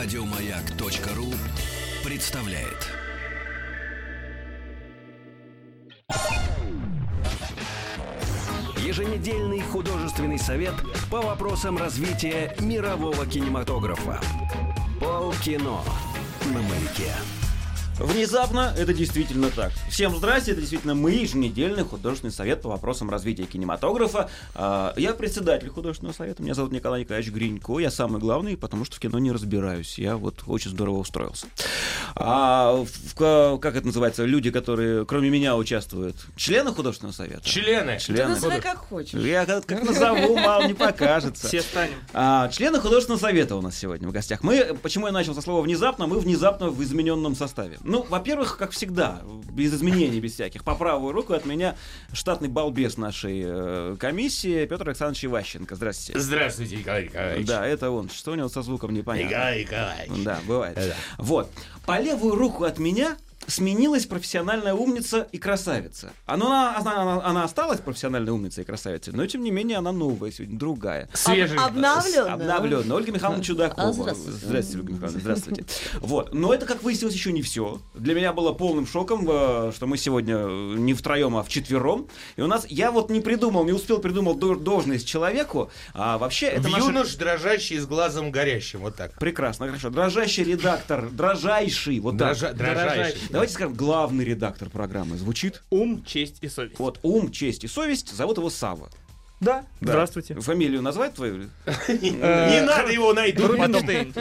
Радиомаяк.ру представляет. Еженедельный художественный совет по вопросам развития мирового кинематографа. Полкино на маяке. Внезапно это действительно так. Всем здрасте, это действительно мы, еженедельный художественный совет по вопросам развития кинематографа. А, Я председатель художественного совета, меня зовут Николай Николаевич Гринько, я самый главный, потому что в кино не разбираюсь. Я вот очень здорово устроился. А, в- как это называется, люди, которые кроме меня участвуют, члены художественного совета? Члены. Ты Члены. называй как хочешь. Я как, как назову, мало не покажется. Все станем. А, члены художественного совета у нас сегодня в гостях. Мы, почему я начал со слова внезапно, мы внезапно в измененном составе. Ну, во-первых, как всегда, без изменений, без всяких. По правую руку от меня штатный балбес нашей э, комиссии Петр Александрович Иващенко. Здравствуйте. Здравствуйте, Николай Николаевич. Да, это он. Что у него со звуком непонятно. Николай Николаевич. Да, бывает. Да. Вот. По левую руку от меня сменилась профессиональная умница и красавица. Она, она, она- она осталась профессиональной умницей и красавицей, но тем не менее она новая сегодня, другая. Свежий. Обновленная. Обновленная. Ольга Михайловна Чудакова. А, здравствуйте. Здравствуйте, Ольга Михайловна, здравствуйте. Вот. Но это, как выяснилось, еще не все. Для меня было полным шоком, э, что мы сегодня э, не втроем, а вчетвером. И у нас, я вот не придумал, не успел придумать до- должность человеку, а вообще это наша- Юнош, дрожащий с глазом горящим. Вот так. Прекрасно, хорошо. Дрожащий редактор, дрожайший, вот так. Дрожа- Дрожащий. Давайте скажем, главный редактор программы звучит. Ум, честь и совесть. Вот, ум, честь и совесть, зовут его Сава. Да. Здравствуйте. Фамилию назвать твою? Не надо его найти. Рубинштейн.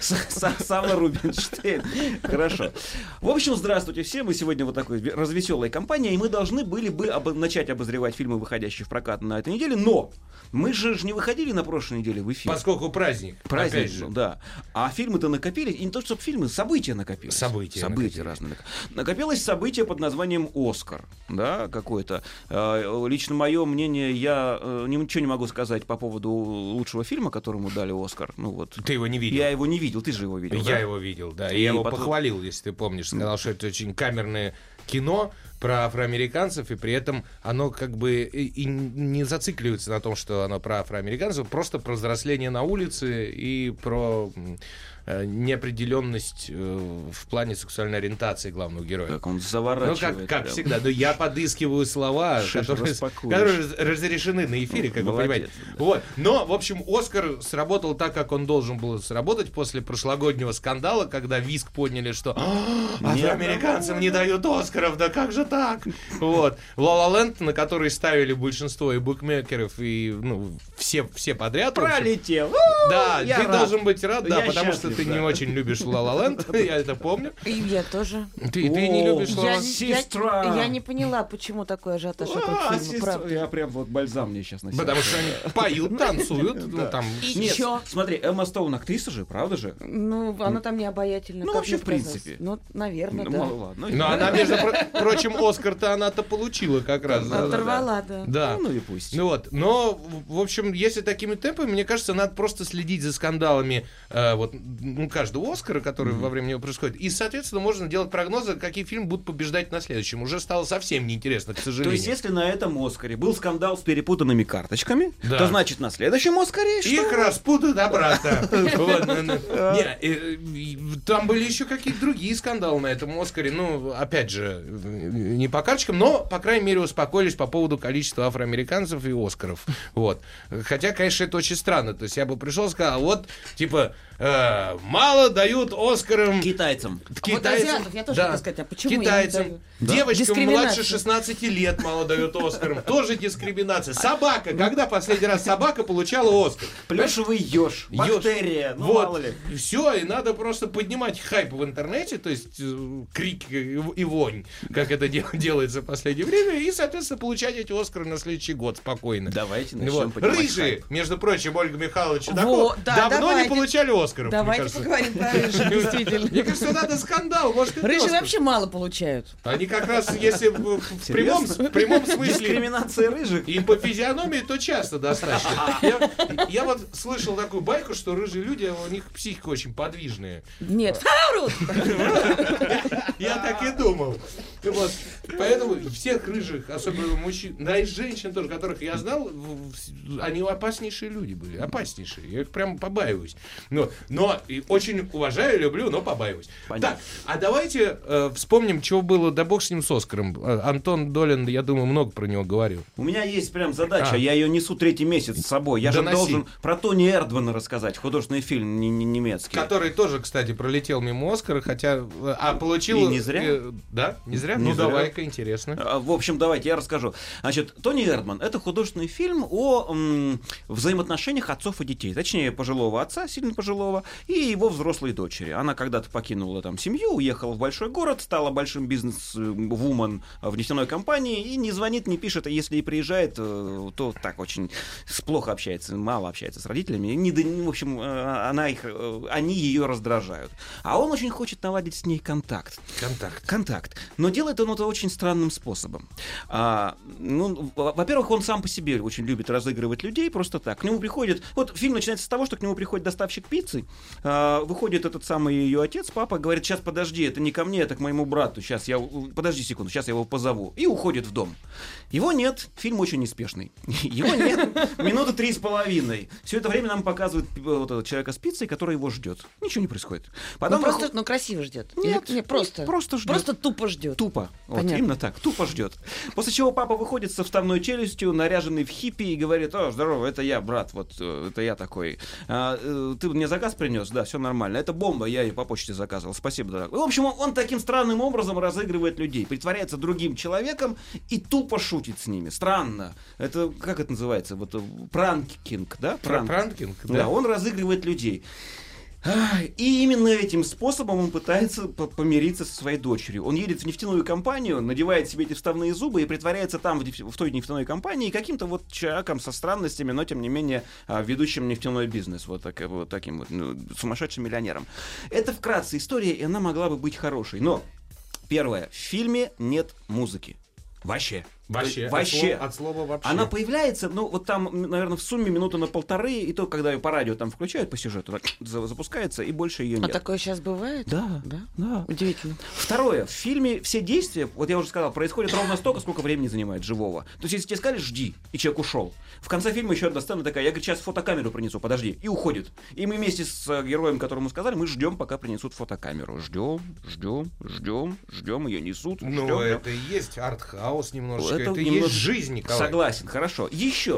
Сава Рубинштейн. Хорошо. В общем, здравствуйте все. Мы сегодня вот такой развеселой компания, и мы должны были бы начать обозревать фильмы, выходящие в прокат на этой неделе, но мы же не выходили на прошлой неделе в эфир. Поскольку праздник. Праздник, же. да. А фильмы-то накопились, и не то, чтобы фильмы, события накопились. События События разные. нак- Накопилось событие под названием «Оскар», да, какое-то. Э, Лично мое мнение, я э, ничего не могу сказать по поводу лучшего фильма, которому дали «Оскар». Ну вот. Ты его не видел. Я его не видел, ты же его видел, Я да? его видел, да. И я его потом- похвалил, если ты помнишь. Сказал, что это очень камерное кино про афроамериканцев, и при этом оно как бы и, и не зацикливается на том, что оно про афроамериканцев, просто про взросление на улице и про неопределенность э, в плане сексуальной ориентации главного героя. Как он Ну, заворачивает. как, как прям. всегда. Но я подыскиваю слова, Шиш которые, распакуешь. которые раз- разрешены на эфире, как вы Молодец, понимаете. да. Вот. Но, в общем, Оскар сработал так, как он должен был сработать после прошлогоднего скандала, когда Виск поняли, что «А, афроамериканцам не дают Оскаров, да как же так? Вот. «Ла Ла Ленд», на который ставили большинство и букмекеров, и ну, все, все подряд. Пролетел. Да, ты должен быть рад, да, потому что ты не очень любишь «Ла Ла Ленд», я это помню. И я тоже. Ты, ты не любишь «Ла Ла Я, Ленд»? я- Сестра. я не поняла, почему такой ажиотаж А, вокруг фильма, сестра, правда. Я прям вот бальзам мне сейчас на. Потому что они поют, танцуют, ну там. И Нет, чё? смотри, Эмма Стоун актриса же, правда же? Ну, она там не обаятельна. Ну, вообще, в принципе. Ну, наверное, Ну, да. мало, ладно. Но она, между про- прочим, Оскар-то она-то получила как раз. Оторвала, да. Да. Ну и пусть. Ну вот, но, в в общем, если такими темпами, мне кажется, надо просто следить за скандалами э, вот, ну, каждого Оскара, который во время него происходит. И, соответственно, можно делать прогнозы, какие фильмы будут побеждать на следующем. Уже стало совсем неинтересно, к То сожалению. есть, если на этом Оскаре был скандал с перепутанными карточками, Да. то значит на следующем Оскаре что? Их распутают обратно. Ну, ну. Э, Там были еще какие-то другие скандалы на этом Оскаре. Ну, опять же, э, не по карточкам, но, по крайней мере, успокоились по поводу количества афроамериканцев и Оскаров. Вот. Хотя, конечно, это очень странно. То есть я бы пришел и сказал, вот, типа, э, мало дают Оскарам Китайцам. вот азиатов я тоже хотела сказать, а почему китайцам, дают? девочкам младше 16 лет мало дают Оскарам, тоже дискриминация. Собака, когда последний раз собака получала Оскар? Плюшевый еж, бактерия, ну вот. мало ли. Все, и надо просто поднимать хайп в интернете, то есть э, крик и, вонь, как это дел- делается в последнее время, и, соответственно, получать эти Оскары на следующий год спокойно. Давайте Вот. начнем поднимать Рыжие, хайп. между прочим, Ольга Михайловна Чудакова, Во, да, давно давайте. не получали Оскаров, Давайте кажется. поговорим про рыжих, действительно. Мне кажется, надо скандал, может, Рыжие вообще мало получают. Они как раз, если в, в прямом, в прямом смысле Дискриминация рыжих. и по физиономии, то часто достаточно. Я, я вот слышал такую байку, что рыжие люди, у них психика очень подвижная. Нет. Врут! Я так и думал. Вот. Поэтому всех рыжих, особенно мужчин, да и женщин тоже, которых я знал, они опаснейшие люди были, опаснейшие. Я их прям побаиваюсь. Но, но и очень уважаю, люблю, но побаиваюсь. Понятно. Так, а давайте э, вспомним, что было, да бог с ним с Оскаром. Э, Антон Долин, я думаю, много про него говорил. У меня есть прям задача, а. я ее несу третий месяц с собой. Я Доноси. же должен про Тони Эрдмана рассказать, художественный фильм немецкий. Который тоже, кстати, пролетел мимо Оскара, хотя... Э, а получил... И не зря? Э, да, не зря? Не ну, давай-ка, интересно. А, в общем, давайте я расскажу. Значит, Тони Эрдман — это художественный фильм о м, взаимоотношениях отцов и детей. Точнее, пожилого отца, сильно пожилого, и его взрослой дочери. Она когда-то покинула там семью, уехала в большой город, стала большим бизнес-вумен в нефтяной компании, и не звонит, не пишет, а если и приезжает, э, то так очень плохо общается, мало общается с родителями. Не, в общем, э, она их, э, они ее раздражают. А он очень хочет наладить с ней контакт. Контакт. Контакт. Но делает он это очень странным способом. А, ну, во-первых, он сам по себе очень любит разыгрывать людей просто так. К нему приходит... Вот фильм начинается с того, что к нему приходит доставщик пиццы, а, выходит этот самый ее отец, папа, говорит, сейчас подожди, это не ко мне, это к моему брату, сейчас я... Подожди секунду, сейчас я его позову. И уходит в дом. Его нет, фильм очень неспешный. Его нет, минуты три с половиной. Все это время нам показывают э, вот этого человека с пиццей, который его ждет. Ничего не происходит. Потом ну, просто, ну, красиво ждет. Нет, Или, не, просто, просто ждет. Просто тупо ждет. Тупо. Вот, именно так, тупо ждет. После чего папа выходит со вставной челюстью, наряженный в хиппи, и говорит, о, здорово, это я, брат, вот э, это я такой. А, э, ты мне заказ принес? Да, все нормально. Это бомба, я ее по почте заказывал. Спасибо, дорогой. В общем, он, он таким странным образом разыгрывает людей, притворяется другим человеком и тупо шутит с ними. Странно. Это, как это называется? Вот э, пранкинг, да? Пранк. Пранкинг, да. да. Он разыгрывает людей. И именно этим способом он пытается помириться со своей дочерью. Он едет в нефтяную компанию, надевает себе эти вставные зубы и притворяется там, в, той нефтяной компании, каким-то вот человеком со странностями, но тем не менее а, ведущим нефтяной бизнес, вот, так, вот таким вот ну, сумасшедшим миллионером. Это вкратце история, и она могла бы быть хорошей. Но, первое, в фильме нет музыки. Вообще. Вообще. Вообще. От слова, от слова вообще. Она появляется, ну, вот там, наверное, в сумме минуты на полторы, и то, когда ее по радио там включают по сюжету, так, запускается, и больше ее а нет. А такое сейчас бывает? Да. Да? Да. Удивительно. Второе. В фильме все действия, вот я уже сказал, происходят ровно столько, сколько времени занимает живого. То есть, если тебе сказали, жди, и человек ушел. В конце фильма еще одна сцена такая, я, говорю, сейчас фотокамеру принесу, подожди, и уходит. И мы вместе с э, героем, которому сказали, мы ждем, пока принесут фотокамеру. Ждем, ждем, ждем, ждем, ее несут. Ну, это и есть артхаус немножечко, это, это немного... есть жизнь, Николай. Согласен, хорошо. Еще.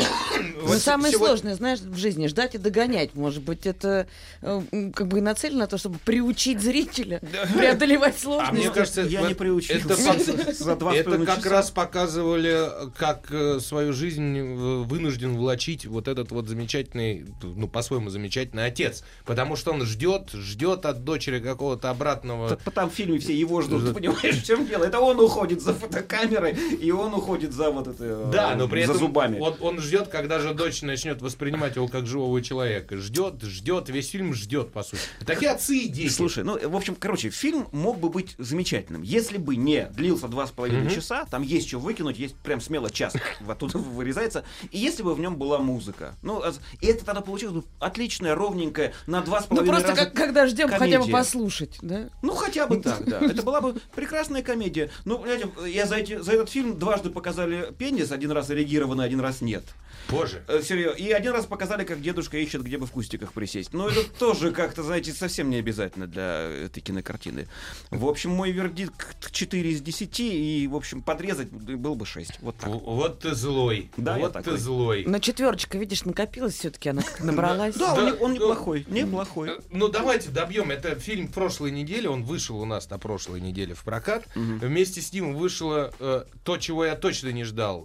Ну, самое сложное, знаешь, в жизни ждать и догонять. Может быть, это э, как бы нацелено на то, чтобы приучить зрителя преодолевать сложности. А мне кажется, я не приучил. Это как раз показывали, как э, свою жизнь э, вынужден влачить вот этот вот замечательный, ну, по-своему замечательный отец. Потому что он ждет, ждет от дочери какого-то обратного... Там в фильме все его ждут, понимаешь, в чем дело? Это он уходит за фотокамерой, и он уходит за вот это да, но при за этом зубами. Он, он ждет, когда же дочь начнет воспринимать его как живого человека. Ждет, ждет, весь фильм ждет, по сути. Такие отцы и дети. Слушай, ну, в общем, короче, фильм мог бы быть замечательным, если бы не длился два с половиной часа, там есть что выкинуть, есть прям смело час оттуда вырезается, и если бы в нем была музыка. Ну, и это тогда получилось бы отличная, ровненькая, на два с половиной Ну, просто как, когда ждем хотя бы послушать, да? Ну, хотя бы так, да. Это была бы прекрасная комедия. Ну, понимаете, я за, эти, за этот фильм дважды показали пенис, один раз эрегированный, один раз нет. Боже. Э, серьезно. И один раз показали, как дедушка ищет, где бы в кустиках присесть. Но это тоже как-то, знаете, совсем не обязательно для этой кинокартины. В общем, мой вердикт 4 из 10, и, в общем, подрезать был бы 6. Вот так. Вот ты злой. Да, вот ты злой. Но четверочка, видишь, накопилась все-таки, она набралась. Да, он неплохой, неплохой. Э, ну, давайте добьем. Это фильм прошлой недели, он вышел у нас на прошлой неделе в прокат. Вместе с ним вышло э, то, чего я точно не ждал,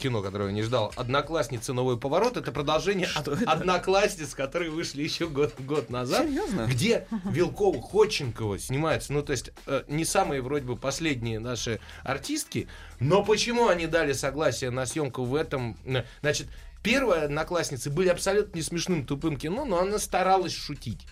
кино, которого я не ждал, «Одноклассница «Одноклассницы. Новый поворот» — это продолжение Что это? «Одноклассниц», которые вышли еще год, год назад. Серьезно? Где Вилкова, Ходченкова снимаются. Ну, то есть, э, не самые, вроде бы, последние наши артистки, но почему они дали согласие на съемку в этом... Значит, первая одноклассницы были абсолютно не смешным тупым кино, но она старалась шутить.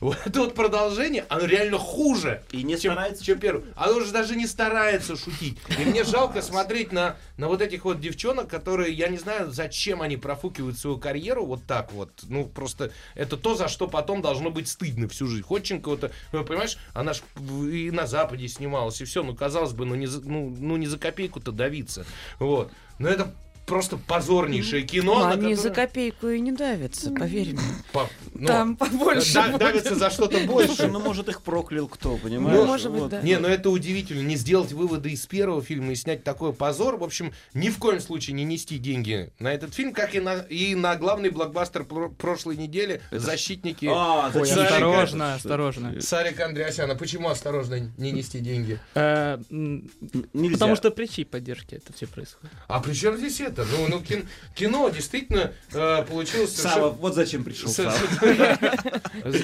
Вот это вот продолжение, оно реально хуже. И не чем, старается чем первое. Оно уже даже не старается шутить. И мне жалко смотреть на, на вот этих вот девчонок, которые, я не знаю, зачем они профукивают свою карьеру вот так вот. Ну, просто это то, за что потом должно быть стыдно всю жизнь. Ходченкова-то, ну, понимаешь, она ж и на Западе снималась, и все. Ну, казалось бы, ну не за, ну, ну, не за копейку-то давиться. Вот. Но это просто позорнейшее кино. Ну, они которое- за копейку и не давятся, поверь мне. По- ну, Там побольше да- будет. давится за что-то Слушай, больше. ну может их проклял кто, понимаешь? Ну, может быть, да. Не, ну это удивительно, не сделать выводы из первого фильма и снять такой позор. В общем, ни в коем случае не нести деньги на этот фильм, как и на, и на главный блокбастер про- прошлой недели «Защитники». А, Ой? Сарика. осторожно, осторожно. Сарика Андреасяна. Почему осторожно не нести деньги? Э, Нельзя. Потому что при чьей поддержке это все происходит. А при чем здесь это? Ну, ну кин- кино действительно э, получилось Сава, совершенно- вот зачем пришел Сава.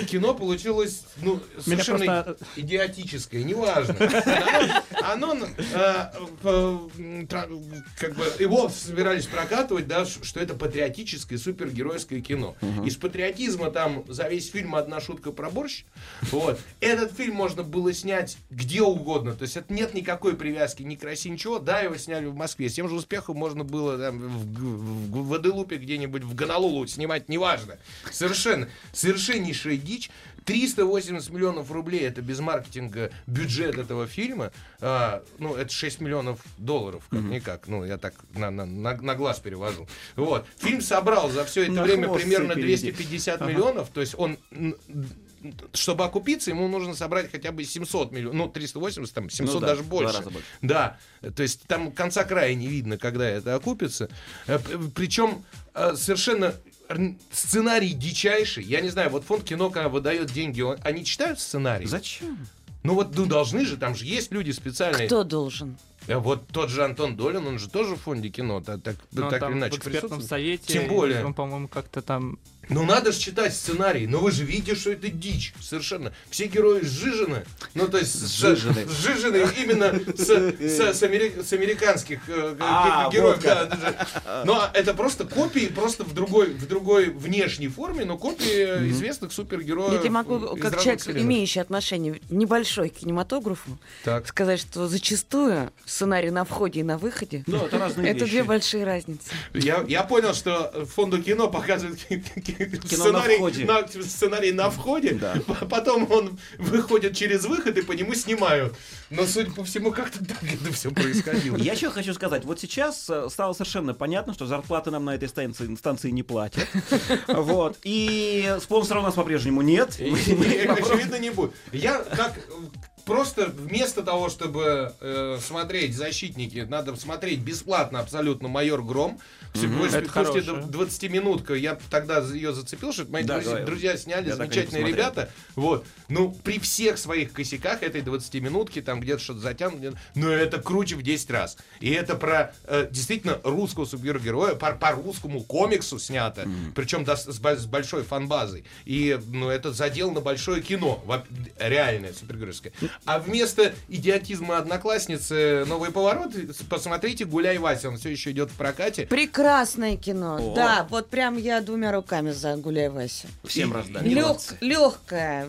Кино получилось, ну, совершенно просто- идиотическое, неважно. Оно, оно, э, как бы, его собирались прокатывать, да, что это патриотическое, супергеройское кино. Из патриотизма там за весь фильм одна шутка про борщ. Вот. Этот фильм можно было снять где угодно. То есть это нет никакой привязки ни к России, ничего. Да, его сняли в Москве. С тем же успехом можно было там, в, в в где-нибудь в Гонолулу снимать, неважно. Совершенно. Совершеннейшая дичь. 380 миллионов рублей это без маркетинга бюджет этого фильма. А, ну, это 6 миллионов долларов, как-никак. Ну, я так на, на, на, на глаз перевожу. Вот. Фильм собрал за все это На время примерно себе переведи. 250 миллионов. То есть он чтобы окупиться, ему нужно собрать хотя бы 700 миллионов, ну, 380, там, 700 Ну да, даже в больше. два раза больше. Да, то есть там конца края не видно, когда это окупится. Э, Причем э, совершенно сценарий дичайший. Я не знаю, вот фонд кино, когда выдает деньги, он- они читают сценарий? Зачем? Ну вот, ну должны же, там же есть люди специальные. Кто должен? Э, Вот тот же Антон Долин, он же тоже в фонде кино, так, так, Но так там или в иначе экспертном присутствует. совете, Тем более. он, по-моему, как-то там... Ну надо же читать сценарий, но вы же видите, что это дичь, совершенно. Все герои сжижены, ну то есть с- Сжижены. сжижены именно с, с- с с американских э, А, ге- героев. вот да, это же- Но это просто копии, просто в другой, в другой внешней форме, но копии известных супергероев. Я тебе могу, из как человек, вселенных. имеющий отношение небольшой к кинематографу, Так. сказать, что зачастую сценарий на входе и на выходе Ну, это разные это вещи. две большие разницы. Я, я понял, что фонду кино показывает сценарий входе. на, сценарий на входе, Да. п- потом он выходит через выход и по нему снимают. Но, судя по всему, как-то так это все происходило. Я еще хочу сказать, вот сейчас э, стало совершенно понятно, что зарплаты нам на этой станции, станции не платят. Вот. И спонсора у нас по-прежнему нет. И, и, очевидно, не будет. Я так э, просто вместо того, чтобы э, смотреть «Защитники», надо смотреть бесплатно абсолютно «Майор Гром». Больше, Это хорошая. 20-минутка, я тогда ее зацепил, что мои Да, друзья, говорил. друзья сняли, Я замечательные ребята. Вот. Ну, при всех своих косяках этой 20-минутки, там где-то что-то затянуто, но это круче в 10 раз. И это про э, действительно русского супергероя, по, по русскому комиксу снято, причем дос- с, с большой фанбазой. И ну, это задел на большое кино, реальное супергеройское. А вместо идиотизма одноклассницы новый поворот, посмотрите «Гуляй, Вася», он все еще идет в прокате. Прекрасное кино. О. Да, вот прям я двумя руками за Гуляй Вася. Всем раздали. Лег, легкое,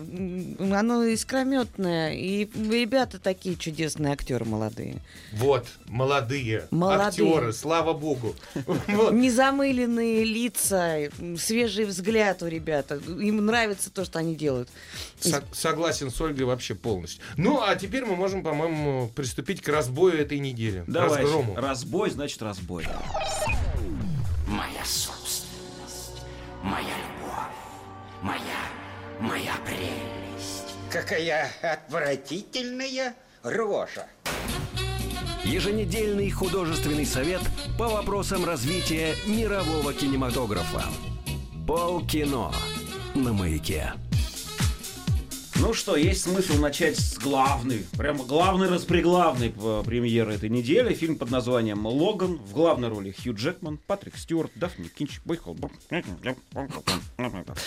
оно искрометное, и ребята такие чудесные актеры молодые. Вот, молодые, Молодые. актеры, слава богу. Незамыленные лица, свежий взгляд у ребят. Им нравится то, что они делают. Со- согласен с Ольгой вообще полностью. Ну, а теперь мы можем, по-моему, приступить к разбою этой недели. Давай. Разгрому. Разбой, значит, разбой. Моя собственность, моя любовь, моя, моя прелесть. Какая отвратительная рожа. Еженедельный художественный совет по вопросам развития мирового кинематографа. Полкино на маяке. Ну что, есть смысл начать с главной, прямо главной распреглавной э, премьеры этой недели. Фильм под названием «Логан». В главной роли Хью Джекман, Патрик Стюарт, Дафни Кинч, Бойхол.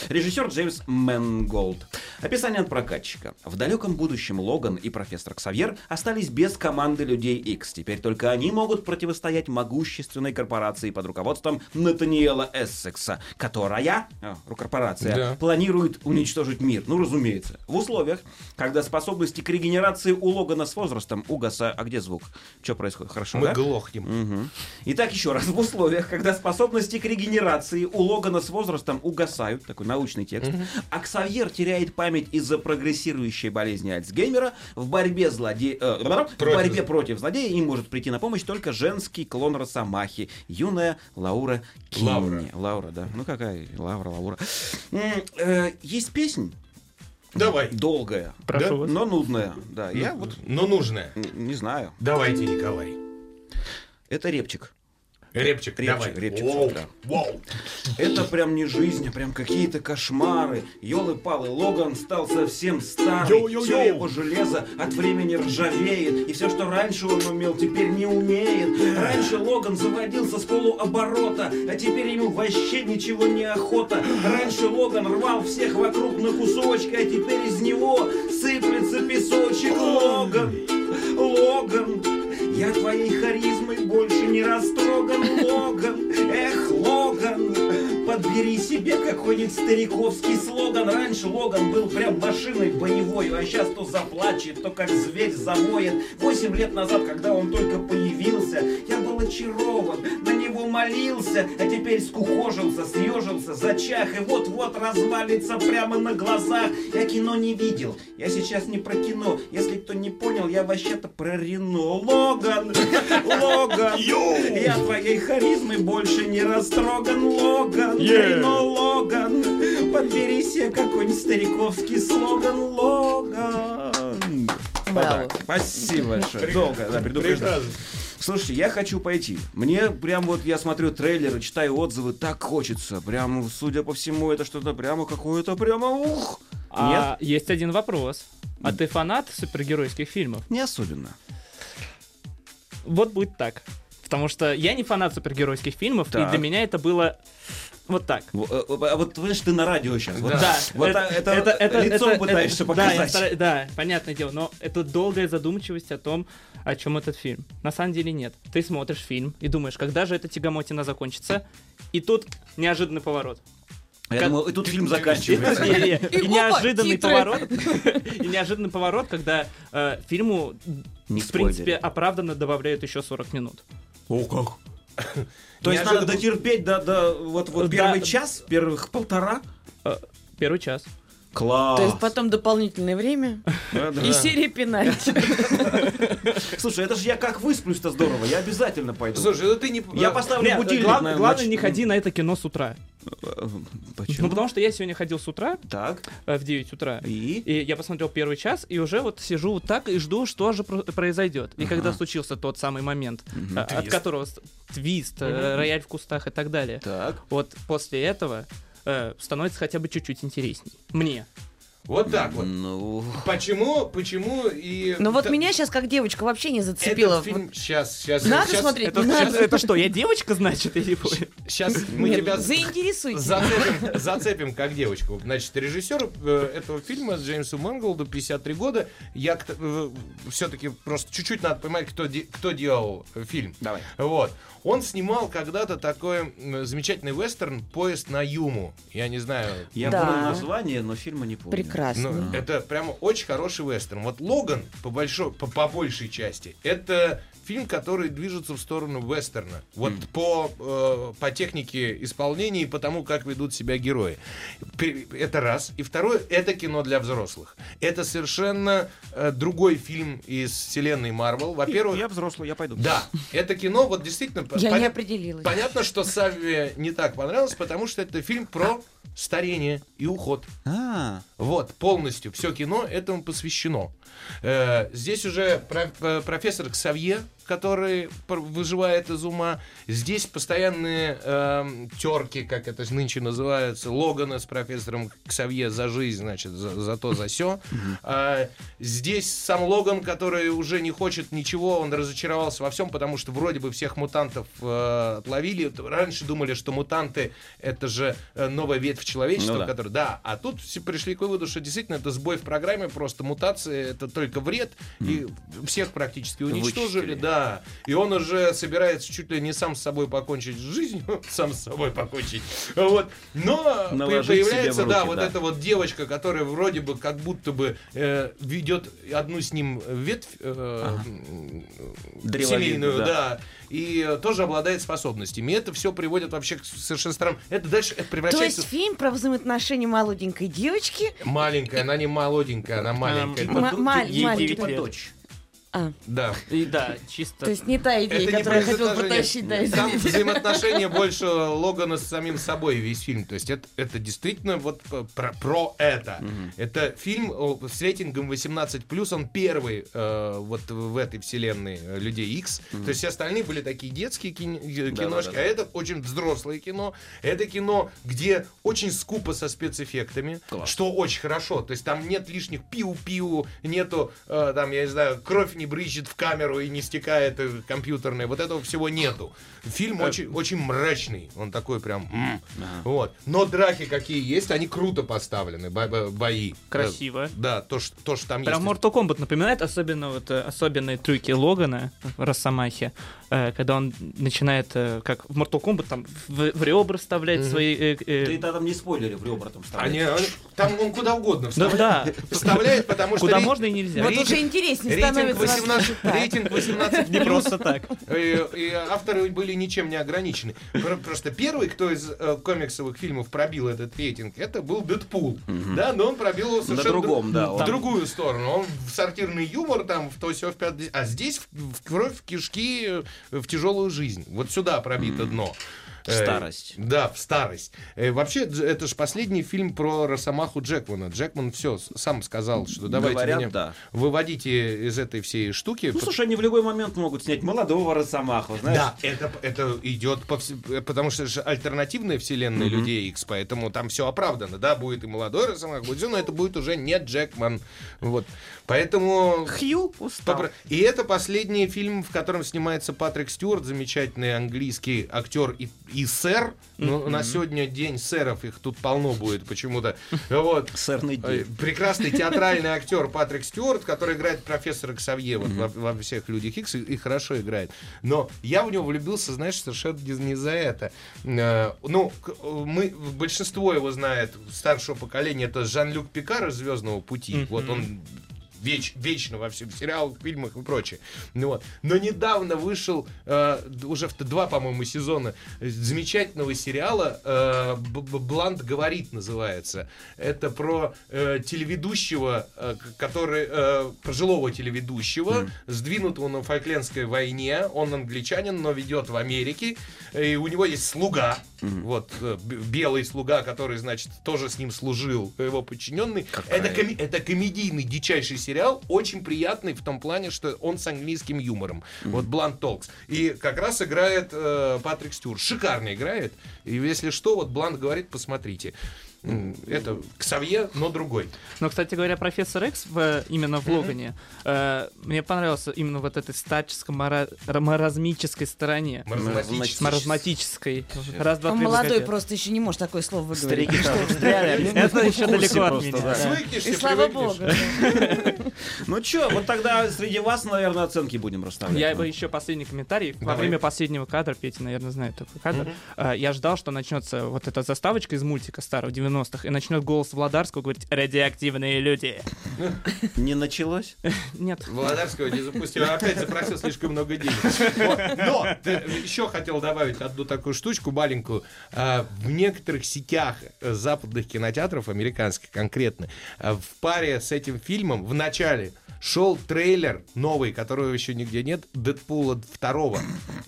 Режиссер Джеймс Мэнголд. Описание от прокатчика. В далеком будущем Логан и профессор Ксавьер остались без команды Людей X. Теперь только они могут противостоять могущественной корпорации под руководством Натаниэла Эссекса, которая, а, корпорация, Да. планирует уничтожить мир. Ну, разумеется. В условиях, когда способности к регенерации у Логана с возрастом угаса... А где звук? Что происходит? Хорошо, Мы да? глохнем. Мгм. Итак, еще раз. В условиях, когда способности к регенерации у Логана с возрастом угасают, такой научный текст, а Ксавьер теряет память из-за прогрессирующей болезни Альцгеймера, в борьбе, злоде... э, в Против. борьбе против злодея им может прийти на помощь только женский клон Росомахи, юная Лаура Кинни. Лаура. Лаура, да. Ну какая? Лаура, Лаура. Э, Есть песня Давай. долгая, Прошу Да? вас. но нудная. Да, я вот Но нужное. н- не знаю. Давайте, Николай. Это репчик. Репчик, Репчик, давай. репчик, Воу, да. воу. Это прям не жизнь, а прям какие-то кошмары. Ёлы-палы, Логан стал совсем старый. Йоу-йоу-йоу. Все его железо от времени ржавеет. И все, что раньше он умел, теперь не умеет. Раньше Логан заводился с полуоборота, а теперь ему вообще ничего не охота. Раньше Логан рвал всех вокруг на кусочки, а теперь из него сыплется песочек. Логан, Логан, я твоей харизмой больше не растроган, Логан. Эх, Логан, подбери себе какой-нибудь стариковский слоган. Раньше Логан был прям машиной боевой, а сейчас то заплачет, то как зверь завоет. Восемь лет назад, когда он только появился, я был очарован, на него молился, а теперь скукожился, съежился, зачах и вот-вот развалится прямо на глазах. Я кино не видел, я сейчас не про кино. Если кто не понял, я вообще-то про Рено. Логан, Логан, я твоей харизмой больше не растроган. Логан, Логан, подбери себе какой-нибудь стариковский слоган. Логан. Браво. Подарок. Спасибо большое. Долго, да, предупреждаю. Слушайте, я хочу пойти. Мне прям вот я смотрю трейлеры, читаю отзывы, так хочется. Прям, судя по всему, это что-то прямо какое-то прямо ух. А есть один вопрос. А ты фанат супергеройских фильмов? Нет? Не особенно. Вот будет так. Потому что я не фанат супергеройских фильмов, Так. и для меня это было вот так. Э, э, А вот понимаешь, ты на радио сейчас. Вот, Да, вот это, это, это, это, лицом это- пытаешься это- да, показать. стараюсь- да, понятное дело, но это долгая задумчивость о том, о чем этот фильм. На самом деле нет. Ты смотришь фильм и думаешь, когда же эта тягомотина закончится, и тут неожиданный поворот. Я как- думал, и тут фильм И, заканчивается. и- и опа, неожиданный титры. поворот, и неожиданный поворот, когда э, фильму, Не в принципе, спойлери. оправданно добавляют еще 40 минут. О, как. То есть надо дотерпеть до, до вот, вот первый час, первых полтора? Э, Первый час. Класс. То есть потом дополнительное время Да, да. и серия пенальти. Слушай, это же я как высплюсь-то здорово, я обязательно пойду. Слушай, ну ты не... я поставлю Нет, будильник глав- на- главное, на- не ходи на это кино с утра. Э, Ну, Почему? потому что я сегодня ходил с утра, Так, э, в 9 утра. и? И я посмотрел первый час, и уже вот сижу вот так и жду, что же про- произойдет. И когда Ага. случился тот самый момент, э, от Твист. которого твист, э, рояль в кустах и так далее, Так. вот после этого э, становится хотя бы чуть-чуть интересней. Мне. Вот так вот. Ну, Почему, почему и... Но вот Та- меня сейчас как девочка вообще не зацепило. Этот фильм... Сейчас, сейчас. Надо сейчас, смотреть, Это, надо. это- это что, я девочка, значит, или? Сейчас мы Нет, тебя заинтересуйте. зацепим, зацепим как девочку. Значит, режиссер э, этого фильма Джеймсу Мэнголду 53 года. Я все-таки просто чуть-чуть надо понимать, кто, де- кто делал э, фильм. давай. Вот. Он снимал когда-то такой замечательный вестерн «Поезд на Юму». Я не знаю, Я Да. помню название, но фильма не помню. Прекрасно. Ну, это прямо очень хороший вестерн. Вот Логан, по, большой, по, по большей части, это фильм, который движется в сторону вестерна. Вот по, э, по технике исполнения и по тому, как ведут себя герои. Это раз. И второе, это кино для взрослых. Это совершенно э, другой фильм из вселенной Марвел. Во-первых, Я взрослый, я пойду. да, это кино, вот действительно... Я пон- не определилась. Понятно, что Савве не так понравилось, потому что это фильм про старение и уход. А, Вот, полностью все кино этому посвящено. Э, здесь уже про- э, профессор Ксавье который выживает из ума. Здесь постоянные эм, терки, как это нынче называется, Логана с профессором Ксавье за жизнь, значит, за, за то, за все. здесь сам Логан, который уже не хочет ничего, он разочаровался во всем, потому что вроде бы всех мутантов э, отловили. Раньше думали, что мутанты это же э, новая ветвь человечества, Ну да. которая... Да, а тут все пришли к выводу, что действительно это сбой в программе, просто мутации, это только вред, и всех практически уничтожили, Вычистили. да. И он уже собирается чуть ли не сам с собой покончить жизнь, сам с собой покончить. Вот. Но Наложить появляется, в да, руки, вот да. эта вот девочка, которая вроде бы как будто бы э, ведет одну с ним ветвь э, м, Древовидную, семейную, да. да. и тоже обладает способностями. И это все приводит вообще к совершенно странным... Это дальше это То превращается... есть фильм про взаимоотношения молоденькой девочки. Маленькая, она не молоденькая, она маленькая. типа Ма- ду- маль- ей маленькая. типа лет. А, Да. И да, чисто... то есть не та идея, Это не которую я хотела произведение. потащить, да, Там взаимоотношения больше Логана с самим собой весь фильм. То есть это, это действительно вот про, про это. Это фильм с рейтингом 18+, он первый э, вот в этой вселенной Людей X. То есть все остальные были такие детские кин- э, киношки, да, да. а это очень взрослое кино. Это кино, где очень скупо со спецэффектами, Класс. что очень хорошо. То есть там нет лишних пиу-пиу, нету, э, там, я не знаю, кровь не брызжет в камеру и не стекает э, компьютерная. Вот этого всего нету. Фильм очень, очень мрачный. Он такой прям... Вот. Но драки какие есть, они круто поставлены, бо- бо- бои. Красиво. Да, то, что, то, что там Прям есть. Mortal Kombat напоминает, особенно вот э, особенные трюки Логана в Росомахе, э, когда он начинает, э, как в Mortal Kombat, там в, в ребра вставлять свои... э, э, Ты там не спойлери в ребра там Они, вставляешь. они- там он куда угодно Да, вставляет. да. Вставляет, потому что... Куда рей- можно и нельзя. Вот уже интереснее становится. 18, Да. рейтинг 18 Не просто так. И, и авторы были ничем не ограничены. Про- Просто первый, кто из э, комиксовых фильмов пробил этот рейтинг, это был Дэдпул. Да, но он пробил его совершенно другом, дру- да, в другую сторону. Он в сортирный юмор, там, в то все в пятый. А здесь в, кровь, в кишки, э, в тяжелую жизнь. Вот сюда пробито дно. Э, старость. Да, в старость. Э, вообще, это же последний фильм про Росомаху Джекмана. Джекман все сам сказал, что давайте Говорят, меня да. выводите из этой всей штуки. Ну, слушай, они в любой момент могут снять молодого Росомаху, знаешь? Да, это, это идет по вс- потому что же альтернативная вселенная Людей X, поэтому там все оправдано, да, будет и молодой Росомах, будет но это будет уже не Джекман, вот, поэтому... Хью устал. Попро- И это последний фильм, в котором снимается Патрик Стюарт, замечательный английский актер и, и сэр. Ну, у нас сегодня день сэров, их тут полно будет почему-то. Вот. Сэрный Э, день. Прекрасный театральный актер Патрик Стюарт, который играет профессора Ксавье вот, во, во всех людях Икс и, и хорошо играет. Но я в него влюбился, знаешь, совершенно не, за это. Э, ну, к- мы, большинство его знает, старшего поколения, это Жан-Люк Пикар из Звездного пути. Вот он веч- вечно во всех сериалах, фильмах и прочее. Ну, вот. Но недавно вышел, э, уже в два, по-моему, сезона э, замечательного сериала э, «Блант говорит» называется. Это про э, телеведущего, э, который, э, пожилого телеведущего, сдвинутого на Фолклендской войне. Он англичанин, но ведет в Америке. И у него есть слуга, вот, э, белый слуга, который, значит, тоже с ним служил, его подчиненный. Это, коми- это комедийный, дичайший сериал, очень приятный в том плане, что он с английским юмором. Вот Blunt Talks. И как раз играет э, Патрик Стюарт. Шикарно играет. И если что, вот Блант говорит, посмотрите. Это Ксавье, но другой. Но, кстати говоря, профессор Экс в, именно в Логане, э, мне понравился именно вот этой статическо-маразмической стороне. Маразматический. Маразматической. Раз, два, Он три, молодой закатил. просто еще не может такое слово выговорить. Это еще далеко от просто, меня. Свыкнешься, И слава богу. Ну что, вот тогда среди вас, наверное, оценки будем расставлять. Я бы еще последний комментарий. Во время последнего кадра, Петя, наверное, знает такой кадр, э, я ждал, что начнется вот эта заставочка из мультика старого 90-х, и начнет голос Владарского говорить «Радиоактивные люди». Не началось? Нет. Володарского не запустил. Опять запросил слишком много денег. Но еще хотел добавить одну такую штучку маленькую. А, В некоторых сетях э, западных кинотеатров, американских конкретно, а, в паре с этим фильмом в начале шел трейлер новый, которого еще нигде нет, Дэдпула второго.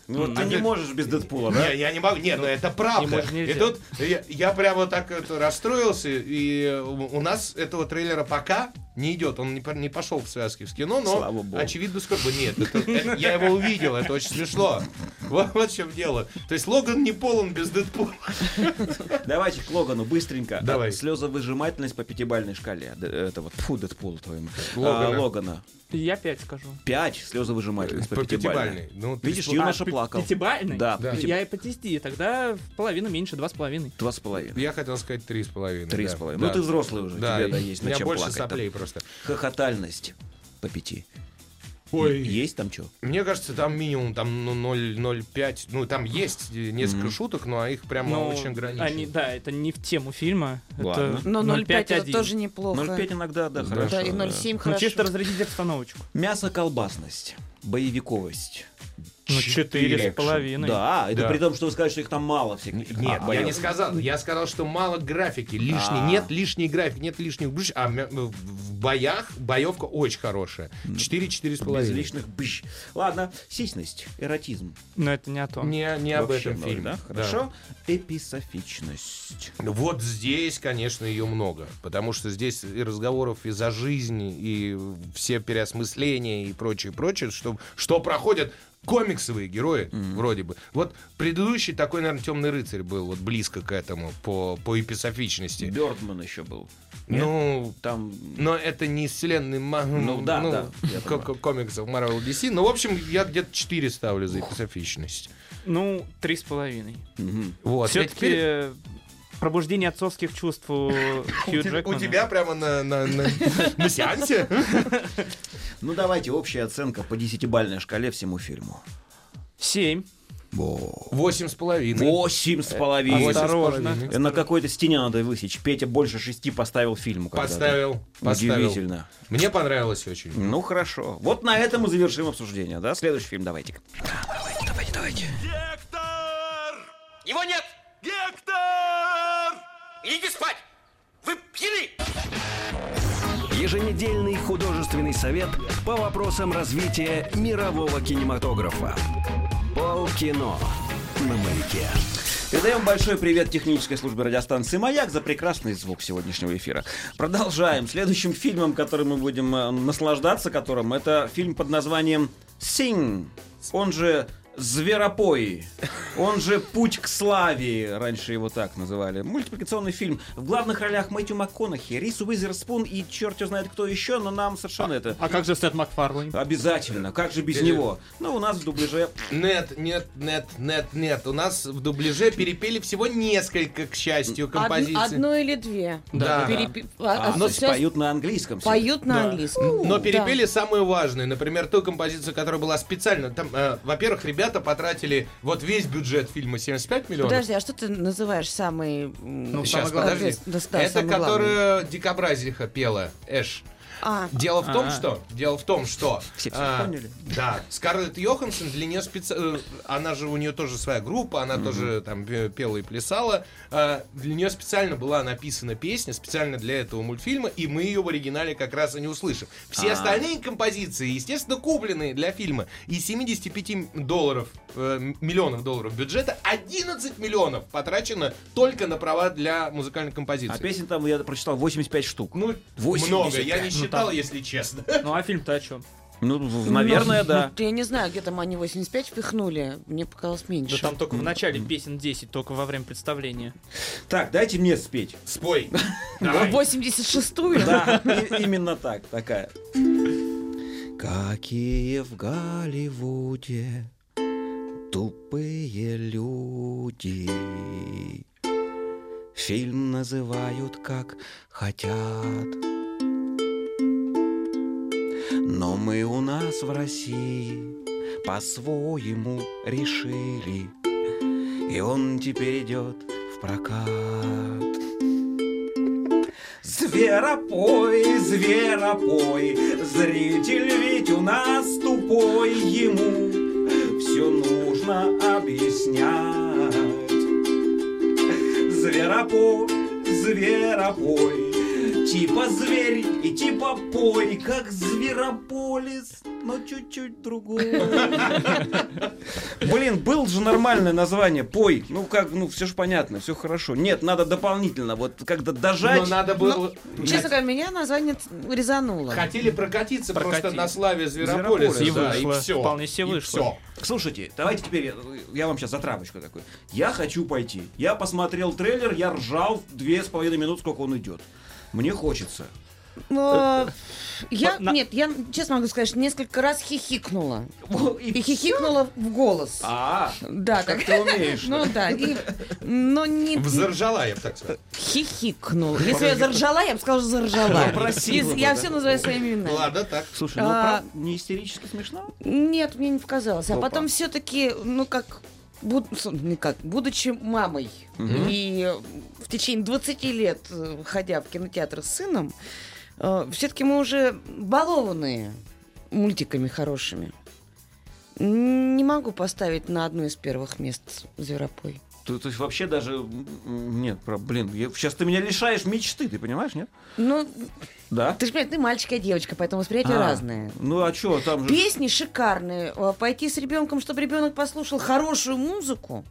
Ну, ты не можешь без Дэдпула, да? Не, я не могу. Не, ну это правда. И тут я, прямо так расстроился, и у у нас этого трейлера пока не идет, он не, не пошел в связке с кино, но Слава богу. очевидно скоро бы нет. это- это- я его увидел, это очень смешно. Вот, вот в чем дело. То есть Логан не полон без Дэдпула. Давайте к Логану быстренько. Давай. Слезовыжимательность по пятибалльной шкале. Д- этого, фу, Дэдпула твоему. Логана. А, Логана. Я пять скажу. Пять слезовыжимательность по, По пятибалльной. Ну, ты Видишь, юноша А, плакал. Пятибалльный? Да, Да. пяти- Я и по десяти, тогда в половину меньше, два с половиной. Два с половиной. Я хотел сказать три с половиной. Три да. с половиной. Да. Ну, ты взрослый уже, Да, тебе да, есть меня чем больше плакать. там. соплей просто. Хохотальность по пяти. Ой, Есть там что? Мне кажется, там минимум там ну, 0, 0,5. Ну, там есть несколько шуток, но их прямо Но очень ограничено. они, да, это не в тему фильма. Ладно. Это Но 0,5 это 0,5-1. тоже неплохо. 0,5 иногда, да, Да. хорошо. Да, и да. 0,7 Ну, хорошо. чисто разрядить обстановочку. Мясо-колбасность. Боевиковость. Ну, четыре с половиной. Да, это Да. при том, что вы скажете, что их там мало всяких. Нет, а, я не сказал. Я сказал, что мало графики. Лишней. А. Нет лишней графики, нет лишних. А боях боевка очень хорошая. 4 с Без половиной. лишних быщ. Ладно, сисьность, эротизм. Но это не о том. Не, не об этом фильме. да? Хорошо. Эписофичность. Вот здесь, конечно, ее много. Потому что здесь и разговоров и за жизнь, и все переосмысления и прочее, прочее, что, что проходят комиксовые герои, вроде бы. Вот предыдущий такой, наверное, темный рыцарь был вот близко к этому по, по эписофичности. Бёрдман еще был. Нет? Ну, Там но это не из вселенной ма- Ну да, да, я ко- ко- комиксов Marvel DC. Ну, в общем, я где-то 4 ставлю за эписофичность. Ну, три с половиной. Вот. Все-таки теперь- пробуждение отцовских чувств у Хью У Джекмана. тебя прямо на, на, на, на сеансе? Ну давайте общая оценка по десятибальной шкале всему фильму. Семь. Восемь с половиной. Восемь с половиной. Восемь с Осторожно. половиной. На какой-то стене надо высечь. Петя больше шести поставил фильму. Поставил. Поставил. Удивительно. Мне понравилось очень. Ну хорошо. Вот на этом мы завершим обсуждение, да? Следующий фильм давайте. Давайте, давайте, давайте. Его нет! Гектор! Идите спать! Вы пьяны! Еженедельный художественный совет по вопросам развития мирового кинематографа. Полкино на маяке. Передаем большой привет технической службе радиостанции «Маяк» за прекрасный звук сегодняшнего эфира. Продолжаем. Следующим фильмом, которым мы будем э, наслаждаться, которым, это фильм под названием «Sing», он же «Зверопой», он же «Путь к славе», раньше его так называли. Мультипликационный фильм. В главных ролях Мэтью МакКонахи, Рис Уизерспун и черт его знает кто еще, но нам совершенно это... А как же Сет Макфарлейн? Обязательно, как же без Или- него? Ну, у нас в дубляже Нет, нет, нет, нет, нет. У нас в дубляже перепели всего несколько, к счастью, Од- композиций. Одно или две. Да. Перепи- а, а, то есть всё поют на английском. всё. поют на Да. английском. Но Да. перепели самую важную. Например, ту композицию, которая была специально. Там, э, во-первых, ребята потратили вот весь бюджет фильма 75 миллионов. Подожди, а что ты называешь самый... Ну, Сейчас, подожди. Да, Это которую Дикобразиха пела, Эш. А, Дело в том, А. что, дело в том, что, Все а, поняли. да, Скарлетт Йоханссон для нее специально, она же у нее тоже своя группа, она тоже там пе- пела и плясала, А, для нее специально была написана песня специально для этого мультфильма, и мы ее в оригинале как раз и не услышим. Все А. остальные композиции, естественно, купленные для фильма, из 75 долларов, э, миллионов долларов бюджета, 11 миллионов потрачено только на права для музыкальной композиции. А песен там, я прочитал, 85 штук. Ну, 85. много, я не Ну, считал, там- если честно. Ну а фильм-то о чем? Ну, наверное, ну, да. Я не знаю, где там они 85 впихнули. Мне показалось меньше. Да там только в начале песен 10, только во время представления. Так, дайте мне спеть. Спой. В Давай. 86-ю? Да, именно так, такая. Какие в Голливуде тупые люди. Фильм называют как хотят. Но мы у нас в России по-своему решили. И он теперь идет в прокат. Зверопой, зверопой, зритель ведь у нас тупой, ему нужно объяснять. Зверопой, зверопой, типа зверь, и типа пой, как зверополис, но чуть-чуть другой. Блин, был же нормальное название, пой. Ну как, ну все же понятно, все хорошо. Нет, надо дополнительно, вот когда дожать. Но надо было... Честно говоря, меня название резануло. Хотели прокатиться просто Прокатить. на славе Зверополиса. Зверополис, И да, вышло. и все. Вполне себе вышло. Слушайте, давайте теперь, я, я вам сейчас затравочку такой. Я хочу пойти. Я посмотрел трейлер, я ржал две с половиной минут, сколько он идет. Мне хочется. Но я, На- нет, я, честно могу сказать, что несколько раз хихикнула. И, И хихикнула в голос. А, Да, как так. ты умеешь. Ну да, и- но не Взоржала, я бы так сказал. хихикнула. Если я заржала, я бы сказала, что заржала. Ну, бы, Я все называю своими именами. Ладно, так. Слушай, ну А, не истерически смешно? Нет, мне не показалось. А потом все-таки, ну как, буд- как, будучи мамой и э, в течение 20 лет э, ходя в кинотеатр с сыном, все-таки мы уже балованные мультиками хорошими. Не могу поставить на одно из первых мест Зверопой. То, то есть вообще даже... Нет, про- блин, я- сейчас ты меня лишаешь мечты, ты понимаешь, нет? Ну, Да. ты же понимаешь, ты мальчик, а девочка, поэтому восприятие А, разное. Ну а что, там же... Песни шикарные. Э, Пойти с ребенком, чтобы ребенок послушал хорошую музыку.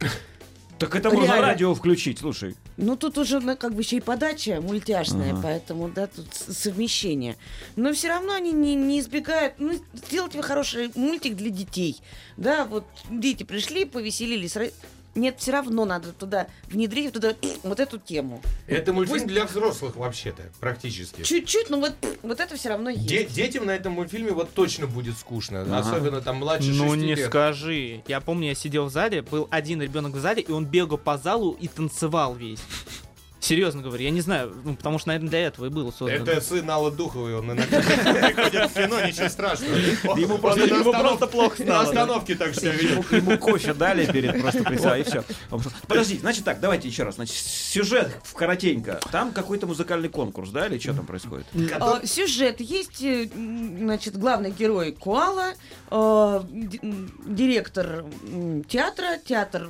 Так это можно Реально. радио включить, слушай. Ну, тут уже ну, как бы еще и подача мультяшная, Ага. поэтому, да, тут совмещение. Но все равно они не, не избегают. Ну, сделайте вы хороший мультик для детей. Да, вот дети пришли, повеселились. Нет, все равно надо туда внедрить туда вот эту тему. Это мультфильм для взрослых вообще-то, практически. Чуть-чуть, но вот, вот это все равно есть. Де- детям на этом мультфильме вот точно будет скучно. Ага. Особенно там младше Ну не лет. скажи. Я помню, я сидел в зале, был один ребенок в зале, и он бегал по залу и танцевал весь. Серьезно говорю, я не знаю, ну, потому что, наверное, для этого и было создано. Это сын Аллы Духовой, он иногда приходит в кино, ничего страшного. Ему просто- на ему останов- просто плохо На стало, да. остановке так ведет. Ему, ему кофе дали перед просто присылая, и все. Подожди, значит так, давайте еще раз. Значит, сюжет в коротенько. Там какой-то музыкальный конкурс, да, или что там происходит? А, сюжет. Есть, э, значит, главный герой Куала, э, директор театра. Театр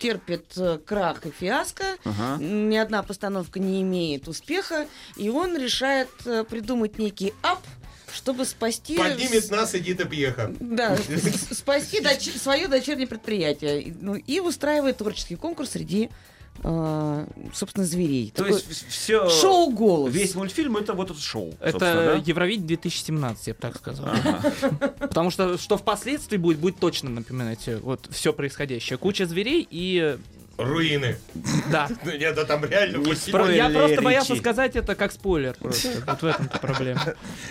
терпит э, крах и фиаско. Ага. Одна постановка не имеет успеха. И он решает э, придумать некий ап, чтобы спасти... Поднимет нас Эдита Пьеха. Да, спасти доч- свое дочернее предприятие. И, ну, и устраивает творческий конкурс среди, э, собственно, зверей. То Такое есть все... шоу «Голос». Весь мультфильм это вот это шоу. Это да? Евровидение 2017, я бы так сказал. Потому что что впоследствии будет, будет точно напоминать э, вот все происходящее. Куча зверей и... Руины. Да. Нет, да там реально Я просто боялся сказать это как спойлер. Просто. Вот в этом-то проблема.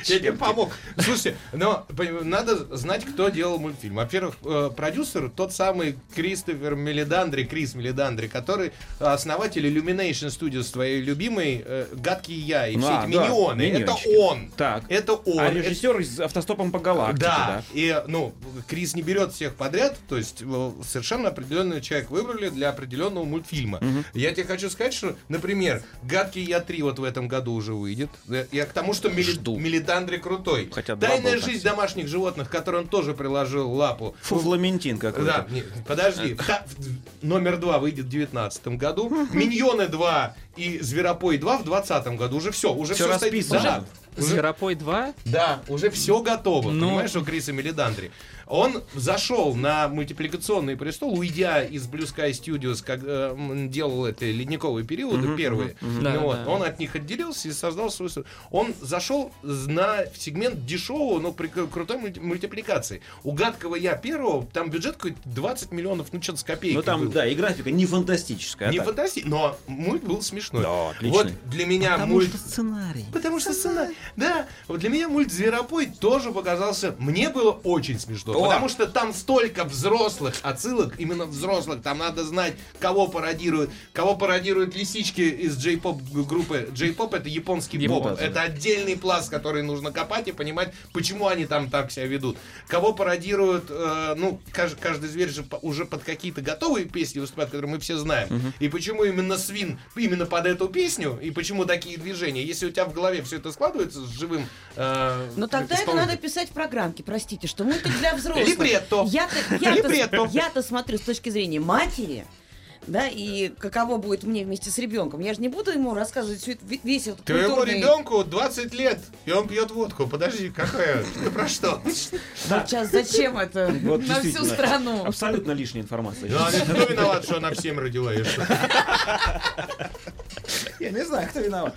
Я тебе помог. Слушайте, но надо знать, кто делал мультфильм. Во-первых, э, продюсер тот самый Кристофер Мелидандри, Крис Мелидандри, который основатель Illumination Studios, твоей любимой э, «Гадкий я» и все А, эти миньоны. Это он. Так. Это он. А режиссер из автостопом по галактике, да, да. и, ну, Крис не берет всех подряд, то есть э, совершенно определенный человек выбрали для определенного мультфильма. Я тебе хочу сказать, что, например, «Гадкий я 3» вот в этом году уже выйдет. Э, Я к тому, что Мели... Жду. Мелидандри крутой. Хотя «Тайная жизнь так. домашних животных», который он тоже приложил лапу. Фуфламентин Да, какой-то. не, подожди. В- номер два выйдет в 2019 году. Миньоны 2 и Зверопой 2 в 2020 году. Уже все, уже все стоит. расписано. Да. Уже- Зверопой 2? да, уже все готово. Ну. Понимаешь, у Криса Мелидандри. Он зашел на мультипликационный престол, уйдя из Blue Sky Studios, как э, делал это ледниковые периоды первые. Ну Да, вот, да. Он от них отделился и создал свой... Он зашел на сегмент дешевого, но при кру- крутой мульти- мультипликации. У гадкого я первого, там бюджет какой-то 20 миллионов, ну что-то с копейкой Ну там, был. да, и графика не фантастическая. а Не так. фантастический, но мульт был смешной. Да, отличный. Вот для меня мульт... сценарий. Потому что сценарий. Да, вот для меня мульт Зверопой тоже показался. Мне было очень смешно. О! Потому что там столько взрослых отсылок, именно взрослых. Там надо знать, кого пародируют. Кого пародируют лисички из джей-поп группы. Джей-поп это японский Япон- поп. да, Это отдельный пласт, который нужно копать и понимать, почему они там так себя ведут. Кого пародируют, э, ну, кажд- каждый зверь же уже под какие-то готовые песни выступает, которые мы все знаем. И почему именно свин именно под эту песню, и почему такие движения. Если у тебя в голове все это складывается с живым э, Но тогда это надо писать в программке, простите, что мультик для взрослых. Либретто. Я-то, я-то, Либретто. я-то смотрю с точки зрения матери, да, и каково будет мне вместе с ребенком. Я же не буду ему рассказывать всю эту- весь этот Твоему культурный- ребенку 20 лет, и он пьет водку. Подожди, какая? Ты про что? Сейчас зачем это на всю страну? Абсолютно лишняя информация. Ну, кто виноват, что она в 7 родила? Я не знаю, кто виноват.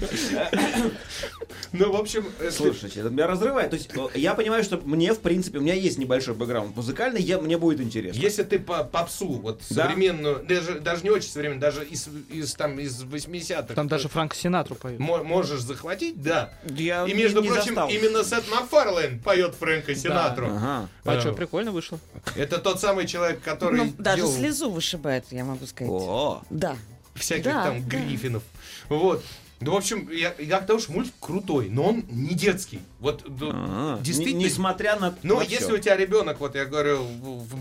Ну, в общем, э, Слушайте, это меня разрывает. То есть э, я понимаю, что мне, в принципе, у меня есть небольшой бэкграунд музыкальный, я, мне будет интересно. Если ты по попсу, вот Да. современную, даже, даже не очень современную, даже из, из, там, из 80-х, Там даже Франк Синатру поет. мо- можешь захватить, да. Я И, между не прочим, застал. именно Сет Макфарлейн поет Фрэнка Синатру. Ага. А Э, что, прикольно вышло. Это тот самый человек, который Ну, даже делал слезу вышибает, я могу сказать. О, Да. всяких Да, там да. Гриффинов. Вот. Ну, в общем, я, я к тому, что мультик крутой, но он не детский. Вот ну, ага. действительно. Не- Несмотря на Но на если всё. у тебя ребенок, вот я говорю,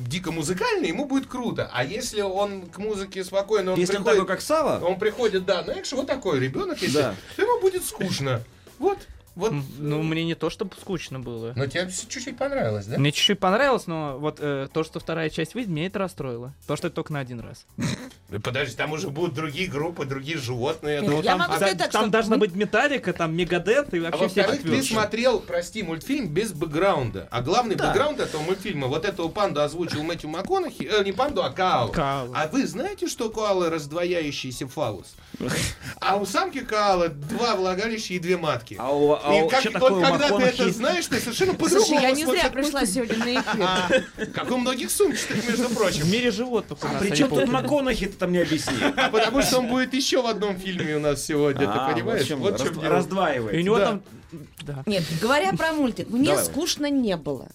дико музыкальный, ему будет круто. А если он к музыке спокойно, он Если он приходит, такой, как Сава, он приходит, да, знаешь, вот такой ребенок, если, Да. ему будет скучно. Вот, вот. Ну, мне не то, чтобы скучно было. Но тебе чуть-чуть понравилось, да? Мне чуть-чуть понравилось, но вот э, то, что вторая часть выйдет, меня это расстроило. Потому что это только на один раз. Подожди, там уже будут другие группы, другие животные. Ну, там- могу а- сказать так, Там что должна быть металлика, там мегадет и А вообще все во-вторых, ты смотрел, прости, мультфильм без бэкграунда. А главный Да. бэкграунд этого мультфильма, вот эту панду озвучил Мэтью МакКонахи, э, не панду, а Каалу. Каалу. А вы знаете, что коалы раздвояющийся фалус? А у самки коалы два влагалища и две матки. а, у, а И как, вот такое у когда ты это знаешь, ты совершенно по-другому Слушай, я не зря пришла сегодня на эфир. Как у многих сумчатых, между В прочим. мире животных у нас. При они чем тут. МакКонахи, ты там не объясни. А потому что он будет еще в одном фильме у нас сегодня, А, ты понимаешь? в общем, Вот в чем раздваивает. И у него Да. там... Нет, говоря про мультик, мне скучно не было.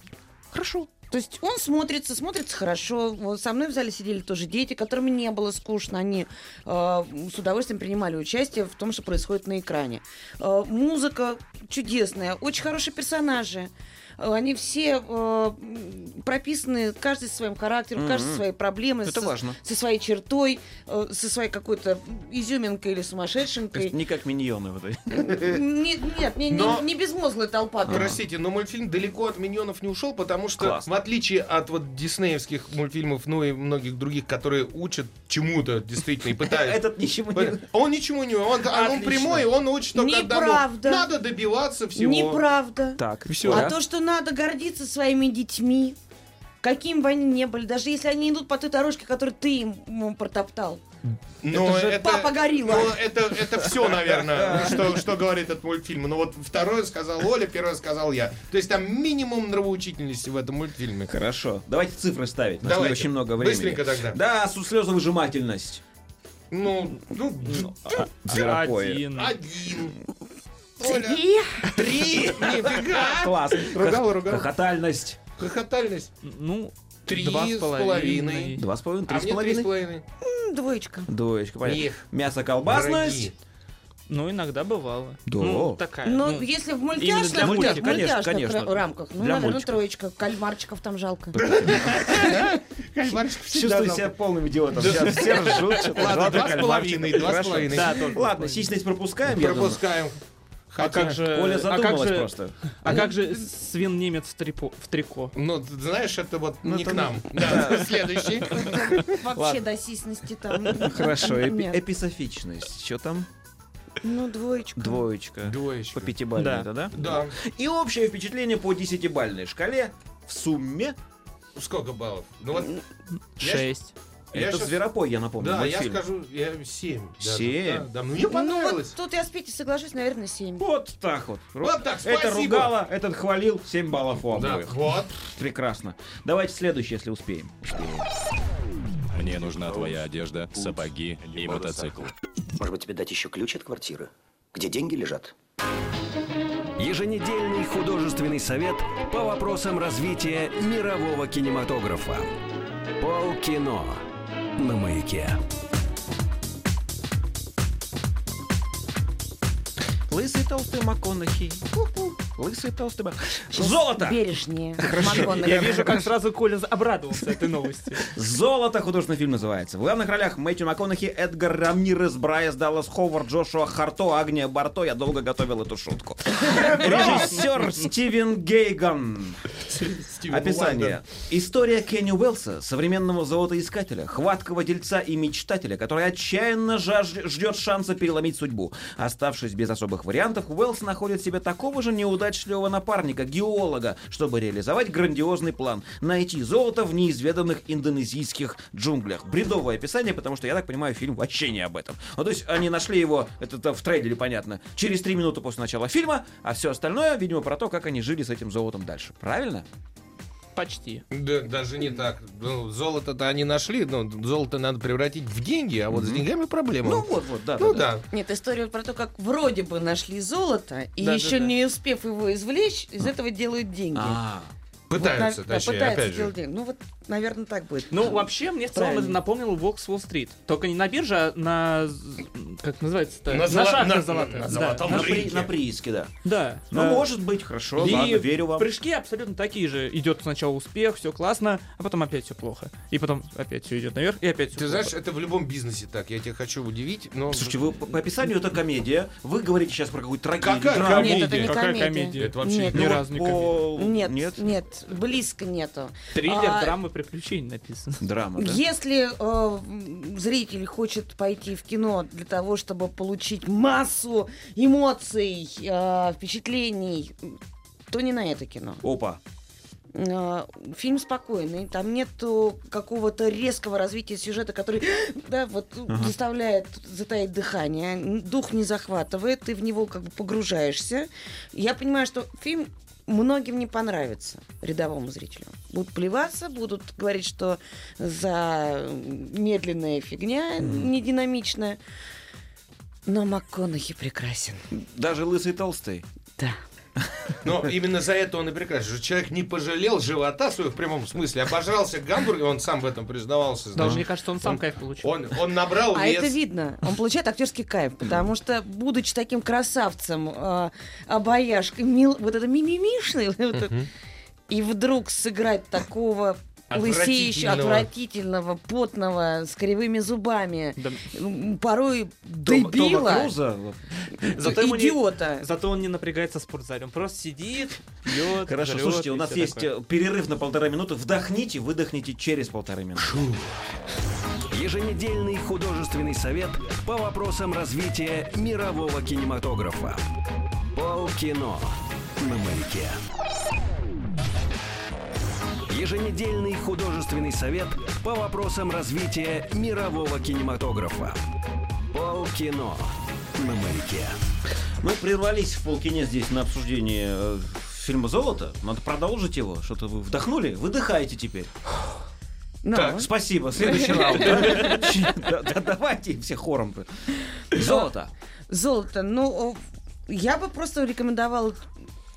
Хорошо. То есть он смотрится, смотрится хорошо. Со мной в зале сидели тоже дети, которым не было скучно. Они э, с удовольствием принимали участие в том, что происходит на экране. Э, музыка чудесная, очень хорошие персонажи. Э, Они все э, прописаны, каждый со своим характером, каждый со своей проблемой, Это со, важно. со своей чертой, э, со своей какой-то изюминкой или То есть сумасшедшенкой. не как миньоны вот эти. Не- Нет, не, не- Но- не безмозглая толпа. Простите, но мультфильм далеко от миньонов не ушел, потому что, Классно. в отличие от вот диснеевских мультфильмов, ну и многих других, которые учат чему-то действительно и пытаются. Этот ничего не... Он ничему не... Он, он прямой, он учит только. Неправда. Надо добиваться всего. Неправда. Так, Всё. А то, что надо гордиться своими детьми, каким бы они ни были, даже если они идут по той дорожке, которую ты им протоптал. Но Это же папа горилла. ну, это, это все, наверное, что, что говорит этот мультфильм. Но вот второе сказал Оля, первое сказал я. То есть там минимум нравоучительности в этом мультфильме. Хорошо. Давайте цифры ставить. У нас Давайте. очень много времени. Быстренько тогда. Да, слезовыжимательность. Ну, ну, Зверопое. Один. один. Оля, И три. Нифига. Класс. Ругал, ругал. Хохотальность. Хохотальность. Ну, Три два с половиной. Два с половиной, А три с три с половиной. м, двоечка. Двоечка, понятно. Их. Мясо, колбасность. Ну, иногда бывало. Да. Ну, такая. Но ну, если в мультяшных, для конечно, мультяшных конечно. ра- рамках, ну, Для наверное, мультиков. троечка. Кальмарчиков там жалко. Кальмарчик всегда Чувствую себя полным идиотом. Сейчас все ржут, Ладно, два с половиной. Ладно, сисьность пропускаем, я Пропускаем. А Хотя- как же... Оля а как задумалась же, просто. А как же свин-немец в, трипо- в трико? Ну, знаешь, это вот Ну, не к нам. Да, следующий. Вообще до сисности там. Хорошо, эписофичность. Что там? Ну, двоечка. Двоечка. Двоечка. По пятибалльной Да. это, да? Да. И общее впечатление по десятибалльной шкале в сумме. Сколько баллов? Ну вот, Шесть. Я это щас- зверопой, я напомню. да, я мультфильм. скажу, я 7. Семь? Да, да, мне Ну, понравилось. вот тут я с Петей соглашусь, наверное, семь. Вот так вот. Вот так, Это спасибо. ругало, этот хвалил, 7 баллов у Да, обоих. вот. Прекрасно. Давайте следующий, если успеем. Успеем. Мне нужна твоя одежда, сапоги и мотоцикл. Может быть, тебе дать еще ключ от квартиры? Где деньги лежат? Еженедельный художественный совет по вопросам развития мирового кинематографа. Полкино на маяке. Лысый толстый МакКонахи. Ху-ху. Лысый толстый Мак- Золото! Бережнее. Я вижу, как сразу Коля обрадовался этой новости. Золото художественный фильм называется. В главных ролях Мэтью МакКонахи, Эдгар Рамирес, Брайас Даллас Ховард, Джошуа Харто, Агния Барто. Я долго готовил эту шутку. Режиссер Стивен Гейган. Описание. История Кенни Уэллса, современного золотоискателя, хваткого дельца и мечтателя, который отчаянно ждет шанса переломить судьбу. Оставшись без особых вариантов, Уэллс находит себе такого же неудачливого напарника, геолога, чтобы реализовать грандиозный план — найти золото в неизведанных индонезийских джунглях. Бредовое описание, потому что, я так понимаю, фильм вообще не об этом. Ну, то есть они нашли его, это в трейлере понятно, через три минуты после начала фильма, а все остальное, видимо, про то, как они жили с этим золотом дальше. Правильно? Почти. Да, даже не так. Ну, золото-то они нашли, но золото надо превратить в деньги, а вот с деньгами проблема. Ну вот, вот, да. Ну да, да. да. Нет, история про то, как вроде бы нашли золото, и Да, да, еще да. не успев его извлечь, из этого делают деньги. А, Пытаются, Вот, на- да, точнее, пытаются опять же. деньги. Ну вот, наверное, так будет. Ну, вообще, мне в целом Правильно. это напомнило Вокс Уолл Стрит. Только не на бирже, а на... Как называется-то? На золо- шахтах на- золотых. на Да. золотом на, рынке. при- на прииске, да. Да. Ну, Э, может быть, хорошо, и ладно, верю вам. прыжки абсолютно такие же. Идет сначала успех, все классно, а потом опять все плохо. И потом опять все идет наверх, и опять все Ты знаешь, это в любом бизнесе так. Я тебя хочу удивить, но... Слушайте, вы по, описанию это комедия. Вы говорите сейчас про какую-то трагедию. Какая драму. комедия? Нет, это не Какая комедия. комедия? Это вообще Нет, ни Ну, разу не по- Нет, Нет? Нет, близко нету. Триллер, А, драма, приключений написано. Драма, да? Если э, зритель хочет пойти в кино для того, чтобы получить массу эмоций, э, впечатлений, то не на это кино. Опа. Э, Фильм спокойный, там нету какого-то резкого развития сюжета, который да, вот, заставляет затаить дыхание, дух не захватывает, ты в него как бы погружаешься. Я понимаю, что фильм многим не понравится рядовому зрителю. Будут плеваться, будут говорить, что за медленная фигня, не динамичная. Но МакКонахи прекрасен. Даже лысый толстый. Да. Но именно за это он и прекрасен. что Человек не пожалел живота своего в прямом смысле, обожрался гамбургер, он сам в этом признавался. Да, значит. мне кажется, он сам кайф получил. Он, он набрал А вес. это видно. Он получает актерский кайф, потому что, будучи таким красавцем, э, обаяшкой, мил, вот это мимимишный, вот это, и вдруг сыграть такого лысеющего, Отвратительного. отвратительного, потного, с кривыми зубами, Да. порой Тома дебила, Круза. Зато ему не- идиота. Зато он не напрягается в спортзале. Он просто сидит, пьет, Хорошо, жрет слушайте, у нас есть такое. э, перерыв на полтора минуты. Вдохните, выдохните через полторы минуты. Еженедельный художественный совет по вопросам развития мирового кинематографа. Полкино на маяке. Еженедельный художественный совет по вопросам развития мирового кинематографа. Полкино на маяке. Мы прервались в полкине здесь на обсуждение э, фильма «Золото». Надо продолжить его. Что-то вы вдохнули? Выдыхайте теперь. Ну, Так, спасибо. Следующий раунд. да? Да, да, Давайте все хором. Золото. Золото. Ну, я бы просто рекомендовала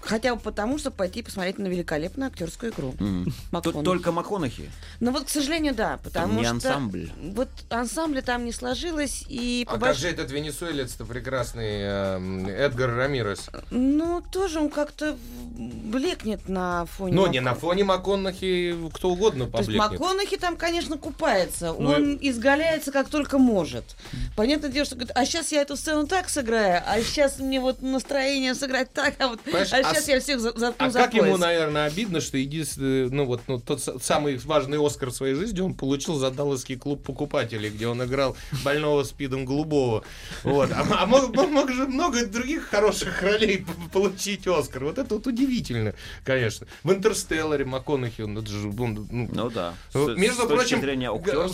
хотя бы потому, чтобы пойти посмотреть на великолепную актерскую игру. Тут МакКонахи. только МакКонахи. Ну вот, к сожалению, да, потому не что ансамбль. вот ансамбля там не сложилось и А как же этот венесуэлец-то прекрасный эм, Эдгар Рамирес? ну тоже он как-то блекнет на фоне. Но Ну, не на фоне МакКонахи кто угодно То есть поблекнет. МакКонахи там, конечно, купается. Ну он изгаляется как только может. Понятное дело, что говорит, а сейчас я эту сцену так сыграю, а сейчас мне вот настроение сыграть так, а вот Понимаешь, а а сейчас я всех за- заткну А за как ему, наверное, обидно, что единственный, ну вот, ну, тот самый важный Оскар в своей жизни он получил за Далласский клуб покупателей, где он играл больного спидом голубого. Вот. А, а мог, мог- же много других хороших ролей получить Оскар. Вот это вот удивительно, конечно. В Интерстелларе МакКонахи, он, это же, он, ну, Ну да. С- Между с прочим,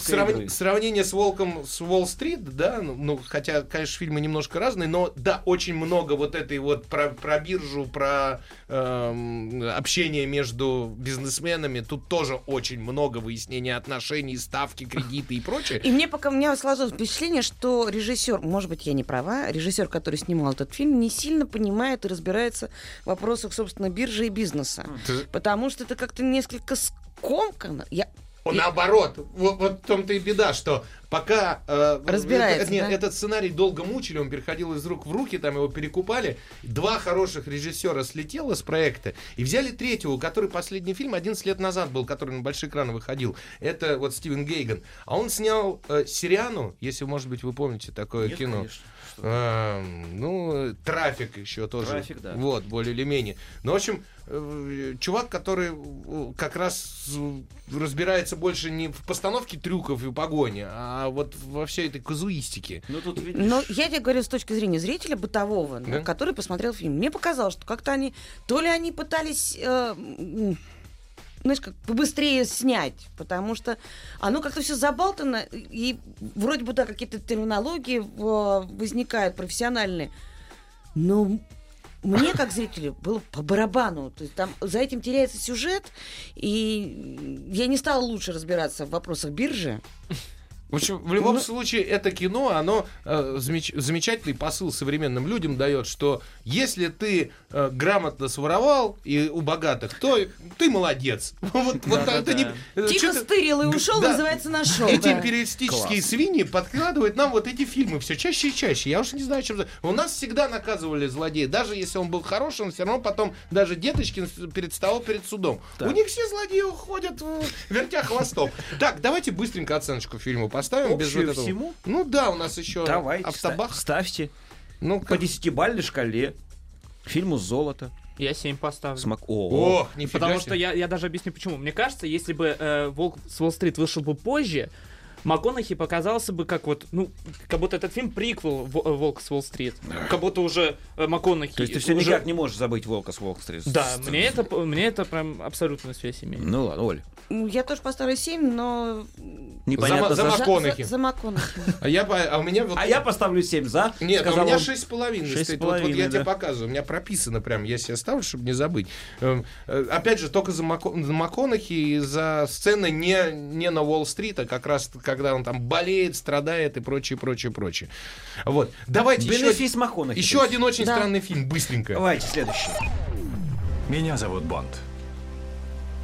срав- игры. сравнение с Волком с Уолл-стрит, да, ну, ну, хотя, конечно, фильмы немножко разные, но да, очень много вот этой вот про, про биржу, про эм, общение между бизнесменами, тут тоже очень много выяснения отношений, ставки, кредиты и прочее. И мне пока у меня сложилось впечатление, что режиссер, может быть, я не права, режиссер, который снимал этот фильм, не сильно понимает и разбирается в вопросах, собственно, биржи и бизнеса. Ты- Потому что это как-то несколько скомкано. Я... Он наоборот, вот, вот в том-то и беда, что пока э, Разбирается, это- нет, да? этот сценарий долго мучили, он переходил из рук в руки, там его перекупали, два хороших режиссера слетело с проекта и взяли третьего, который последний фильм 11 лет назад был, который на большие экраны выходил. Это вот Стивен Гейган. А он снял э, Сириану, если, может быть, вы помните такое Нет, кино. конечно. Эм, ну, трафик еще тоже. Трафик, да. Вот, более или менее. Ну, в общем, э, чувак, который э, как раз разбирается больше не в постановке трюков и погони, а вот во всей этой казуистике. Ну тут видишь... Но я тебе говорю с точки зрения зрителя бытового, Да? который посмотрел фильм. Мне показалось, что как-то они, то ли они пытались, э, знаешь, как побыстрее снять, потому что оно как-то все забалтано, и вроде бы да, какие-то терминологии э, возникают профессиональные, но мне, как зрителю, было по барабану. То есть там за этим теряется сюжет, и я не стала лучше разбираться в вопросах биржи. В общем, в любом Ну- случае, это кино, оно э, замеч- замечательный посыл современным людям дает, что если ты э, грамотно своровал и у богатых, то ты молодец. Вот, вот это не- э, Тихо стырил и ушел, Да. называется, нашел. Эти да. империалистические свиньи подкладывают нам вот эти фильмы все чаще и чаще. Я уж не знаю, чем... за- У нас всегда наказывали злодея. Даже если он был хороший, он все равно потом даже Деточкин предстал перед судом. У них все злодеи уходят, э, вертя хвостом. Так, давайте быстренько оценочку фильму поставим. без вот этого. всему? Ну да, у нас еще Давайте, автобах. ста- ставьте Ну, по десятибалльной шкале фильму «Золото». Я 7 поставлю. Смак... О, нифига Потому себе. что я, я даже объясню почему. Мне кажется, если бы э, Волк с Уолл-стрит вышел бы позже, МакКонахи показался бы как вот, ну, как будто этот фильм приквел э, Волк с Уолл-стрит. Как будто уже э, МакКонахи... То есть ты все уже- никак не можешь забыть «Волка с Уолл-стрит». Да, мне это, мне это прям абсолютно связь имеет. Ну ладно, Оль. Ну, Я тоже поставлю 7, но... Непонятно За- за, за. МакКонахи. За, за МакКонахи. А, я, по- а у меня вот... А я поставлю 7 за. Нет, у меня он. шесть с половиной Шесть с стоит. Вот, вот я тебе показываю. У меня прописано прям. Я себе ставлю, чтобы не забыть. Эм, э, Опять же, только за МакКонахи и за сцены не, не на Уолл-стрит, а как раз когда он там болеет, страдает и прочее, прочее, прочее. Вот. Давайте еще, Бенефис еще то есть. один очень Да. странный фильм, быстренько. Давайте, следующий. Меня зовут Бонд.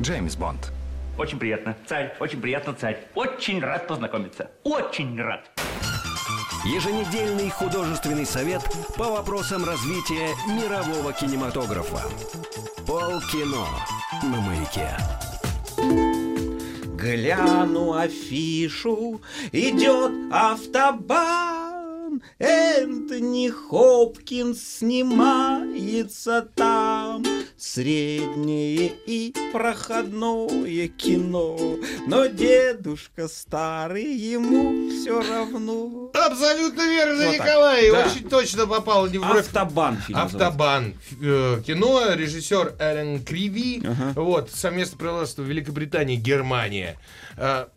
Джеймс Бонд. Очень приятно, царь, очень приятно, царь. Очень рад познакомиться. Очень рад. Еженедельный художественный совет по вопросам развития мирового кинематографа. Полкино на маяке. Гляну афишу, идет автобан. Энтони Хопкинс снимается там. Среднее и проходное кино. Но дедушка старый, ему все равно. Абсолютно верно, Вот. Николай. Да. Очень точно попал не в бровь. Автобан фильм называется. Автобан. Э, Кино, режиссер Эрен Криви. Ага. Вот, совместное производство Великобритания, Германия.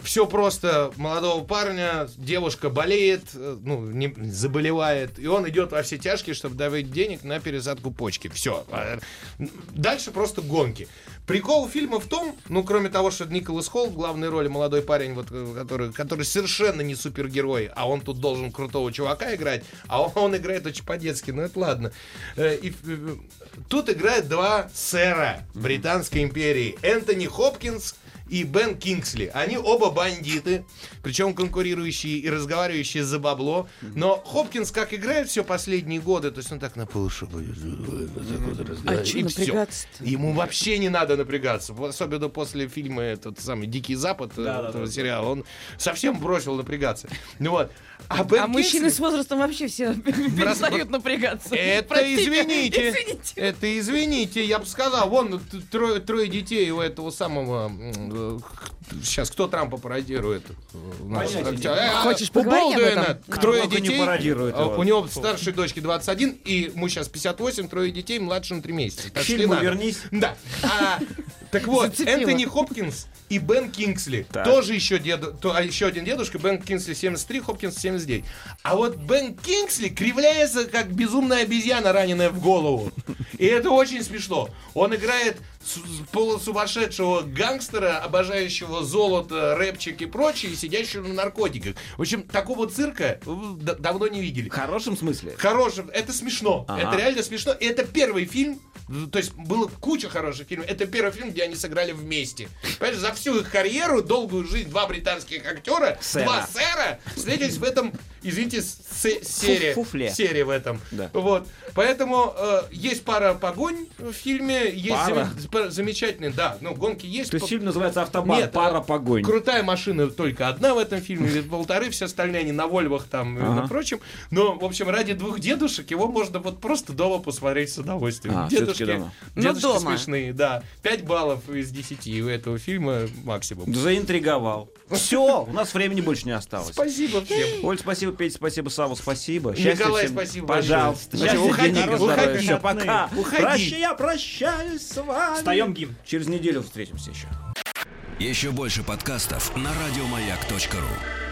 Все просто. Молодого парня, девушка болеет, э, ну, не, заболевает, и он идет во все тяжкие, чтобы давать денег на пересадку почки. Все. Дальше просто гонки. Прикол фильма в том, ну, кроме того, что Николас Холл в главной роли, молодой парень, вот, э, который, который совершенно не супергерой, а он тут должен крутого чувака играть, а он, он играет очень по-детски, ну, это ладно. Э, И, э, тут играют два сэра Британской империи. Энтони Хопкинс и Бен Кингсли. Они оба бандиты, причем конкурирующие и разговаривающие за бабло. Но Хопкинс как играет все последние годы, то есть он так на полушубу А и напрягаться-то? Ему вообще не надо напрягаться. Особенно после фильма этот самый Дикий Запад э, этого сериала. Он совсем бросил напрягаться. Ну вот. А, Бен А мужчины Кингсли- с возрастом вообще все перестают напрягаться. это Простите, извините. извините. Это извините, я бы сказал. Вон трое, трое детей у этого самого. Сейчас кто Трампа пародирует? Не Э, Хочешь поговорить об этом? Трое детей. У него старшей дочки 21, и ему сейчас 58, трое детей, младше на 3 месяца. Не фильму вернись. Да. А, так вот. Энтони Хопкинс и Бен Кингсли. Так. Тоже еще, деду, то, а еще один дедушка. Бен Кингсли 73, Хопкинс 79. А вот Бен Кингсли кривляется, как безумная обезьяна, раненая в голову. И это очень смешно. Он играет полусумасшедшего гангстера, обожающего золото, рэпчик и прочее, и сидящего на наркотиках. В общем, такого цирка д- давно не видели. В хорошем смысле. Хорошим. Это смешно. Ага. Это реально смешно. И это первый фильм. То есть было куча хороших фильмов. Это первый фильм, где они сыграли вместе. Понимаешь, за всю их карьеру, долгую жизнь, два британских актера, Сэра. два сэра встретились в этом, извините, с- серия. фуфле. Серия в этом. Да. Вот. Поэтому э, есть пара погонь в фильме, есть Пара? Супер замечательный, да. Ну, гонки есть. То есть По- фильм называется «Автобан. Нет, Пара а, погонь». Крутая машина только одна в этом фильме, или полторы, все остальные они на Вольвах там и Ага. на прочем. Но, в общем, ради двух дедушек его можно вот просто дома посмотреть с удовольствием. А, дедушки, дома. Дедушки дома. смешные, да. Пять баллов из десяти у этого фильма максимум. Заинтриговал. Все, у нас времени больше не осталось. Спасибо всем. Оль, спасибо, Петя, спасибо, Саву, спасибо. Николай, всем. спасибо Пожалуйста. большое. Счастья, Уходи, уходи, родные, пока. уходи. Прощай, я прощаюсь с вами. Встаем гимн. Через неделю встретимся еще. Еще больше подкастов на радиомаяк.ру.